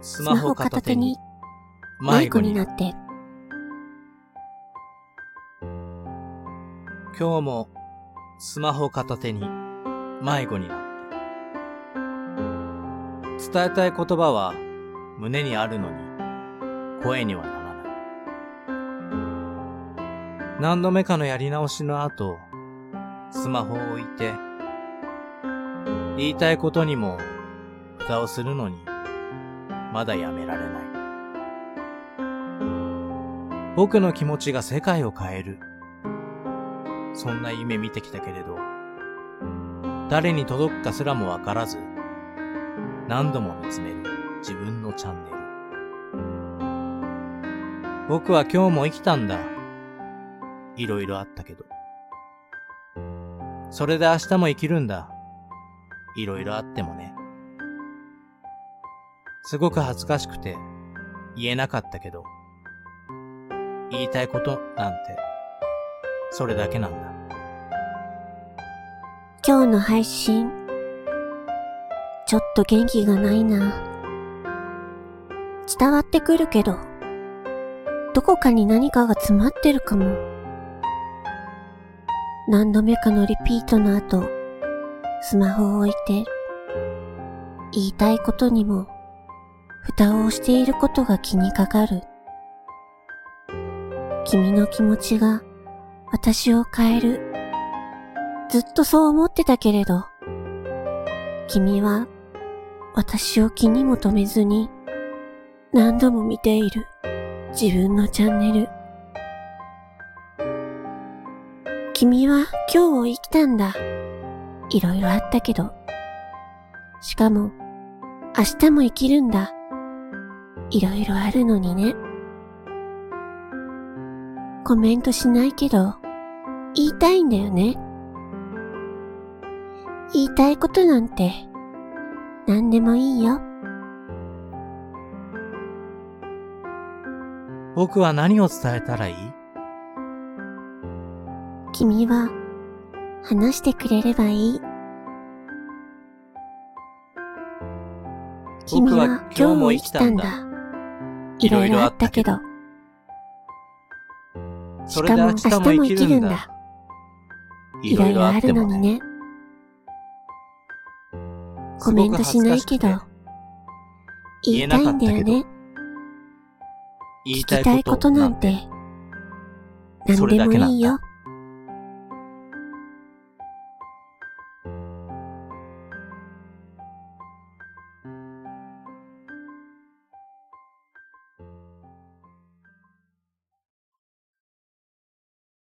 スマホ片手に迷子になって。今日もスマホ片手に迷子になって。伝えたい言葉は胸にあるのに声にはならない。何度目かのやり直しの後、スマホを置いて、言いたいことにも蓋をするのに、まだやめられない。僕の気持ちが世界を変える。そんな夢見てきたけれど、誰に届くかすらもわからず、何度も見つめる自分のチャンネル。僕は今日も生きたんだ。いろいろあったけど。それで明日も生きるんだ。いろいろあってもね。すごく恥ずかしくて言えなかったけど、言いたいことなんて、それだけなんだ。今日の配信、ちょっと元気がないな。伝わってくるけど、どこかに何かが詰まってるかも。何度目かのリピートの後、スマホを置いて、言いたいことにも、蓋をしていることが気にかかる。君の気持ちが私を変える。ずっとそう思ってたけれど、君は私を気にも留めずに何度も見ている自分のチャンネル。君は今日を生きたんだ。いろいろあったけど。しかも明日も生きるんだ。いろいろあるのにね。コメントしないけど、言いたいんだよね。言いたいことなんて、何でもいいよ。僕は何を伝えたらいい？君は、話してくれればいい。君は今日も生きたんだ。いろいろあったけど。しかも明日も生きるんだ。いろいろあるのにね。コメントしないけど、言いたいんだよね。聞きたいことなんて、何でもいいよ。